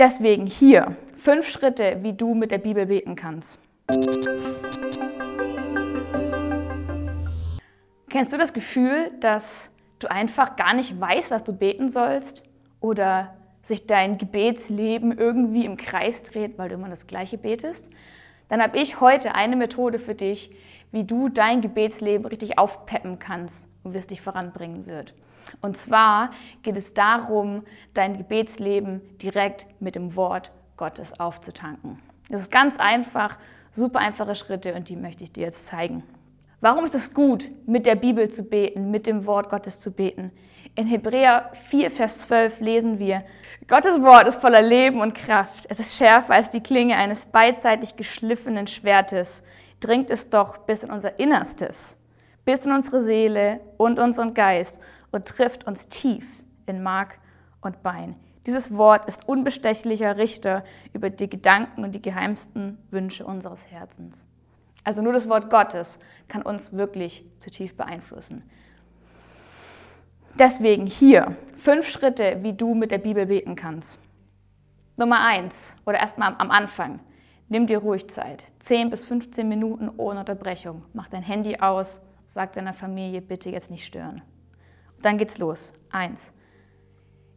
Deswegen hier fünf Schritte, wie du mit der Bibel beten kannst. Kennst du das Gefühl, dass du einfach gar nicht weißt, was du beten sollst? Oder sich dein Gebetsleben irgendwie im Kreis dreht, weil du immer das Gleiche betest? Dann habe ich heute eine Methode für dich, wie du dein Gebetsleben richtig aufpeppen kannst und wie es dich voranbringen wird. Und zwar geht es darum, dein Gebetsleben direkt mit dem Wort Gottes aufzutanken. Das ist ganz einfach, super einfache Schritte und die möchte ich dir jetzt zeigen. Warum ist es gut, mit der Bibel zu beten, mit dem Wort Gottes zu beten? In Hebräer 4, Vers 12 lesen wir, Gottes Wort ist voller Leben und Kraft. Es ist schärfer als die Klinge eines beidseitig geschliffenen Schwertes. Dringt es doch bis in unser Innerstes, bis in unsere Seele und unseren Geist und trifft uns tief in Mark und Bein. Dieses Wort ist unbestechlicher Richter über die Gedanken und die geheimsten Wünsche unseres Herzens. Also nur das Wort Gottes kann uns wirklich zutiefst beeinflussen. Deswegen hier fünf Schritte, wie du mit der Bibel beten kannst. Nummer eins oder erstmal am Anfang. Nimm dir ruhig Zeit. 10 bis 15 Minuten ohne Unterbrechung. Mach dein Handy aus. Sag deiner Familie bitte jetzt nicht stören. Dann geht's los. Eins.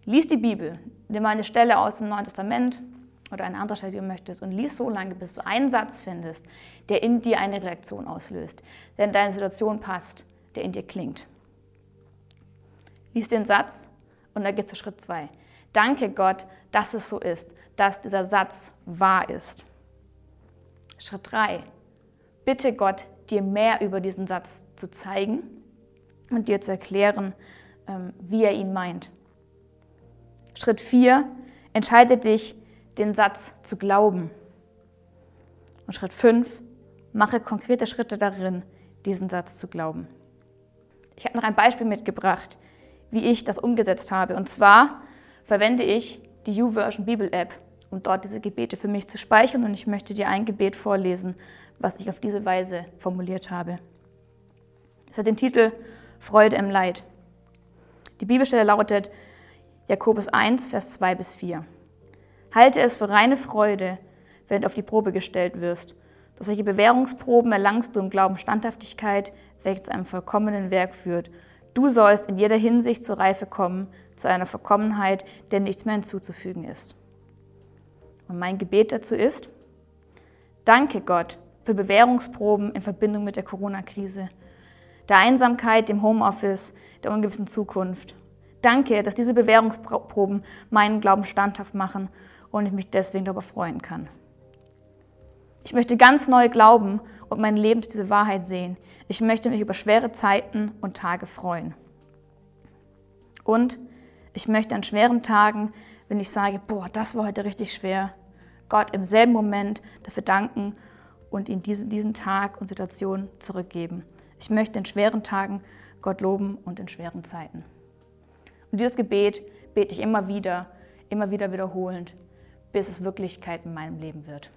Lies die Bibel. Nimm eine Stelle aus dem Neuen Testament oder eine andere Stelle, die du möchtest, und lies so lange, bis du einen Satz findest, der in dir eine Reaktion auslöst, der in deine Situation passt, der in dir klingt. Lies den Satz und dann geht's zu Schritt zwei. Danke Gott, dass es so ist, dass dieser Satz wahr ist. Schritt drei. Bitte Gott, dir mehr über diesen Satz zu zeigen und dir zu erklären, ähm, wie er ihn meint. Schritt 4, entscheide dich, den Satz zu glauben. Und Schritt 5, mache konkrete Schritte darin, diesen Satz zu glauben. Ich habe noch ein Beispiel mitgebracht, wie ich das umgesetzt habe. Und zwar verwende ich die YouVersion Bibel App, um dort diese Gebete für mich zu speichern. Und ich möchte dir ein Gebet vorlesen, was ich auf diese Weise formuliert habe. Es hat den Titel Freude im Leid. Die Bibelstelle lautet Jakobus 1, Vers 2 bis 4. Halte es für reine Freude, wenn du auf die Probe gestellt wirst. Durch solche Bewährungsproben erlangst du im Glauben Standhaftigkeit, welche zu einem vollkommenen Werk führt. Du sollst in jeder Hinsicht zur Reife kommen, zu einer Vollkommenheit, der nichts mehr hinzuzufügen ist. Und mein Gebet dazu ist, danke Gott für Bewährungsproben in Verbindung mit der Corona-Krise der Einsamkeit, dem Homeoffice, der ungewissen Zukunft. Danke, dass diese Bewährungsproben meinen Glauben standhaft machen und ich mich deswegen darüber freuen kann. Ich möchte ganz neu glauben und mein Leben durch diese Wahrheit sehen. Ich möchte mich über schwere Zeiten und Tage freuen. Und ich möchte an schweren Tagen, wenn ich sage, boah, das war heute richtig schwer, Gott im selben Moment dafür danken und ihm diesen, diesen Tag und Situation zurückgeben. Ich möchte in schweren Tagen Gott loben und in schweren Zeiten. Und dieses Gebet bete ich immer wieder, immer wieder wiederholend, bis es Wirklichkeit in meinem Leben wird.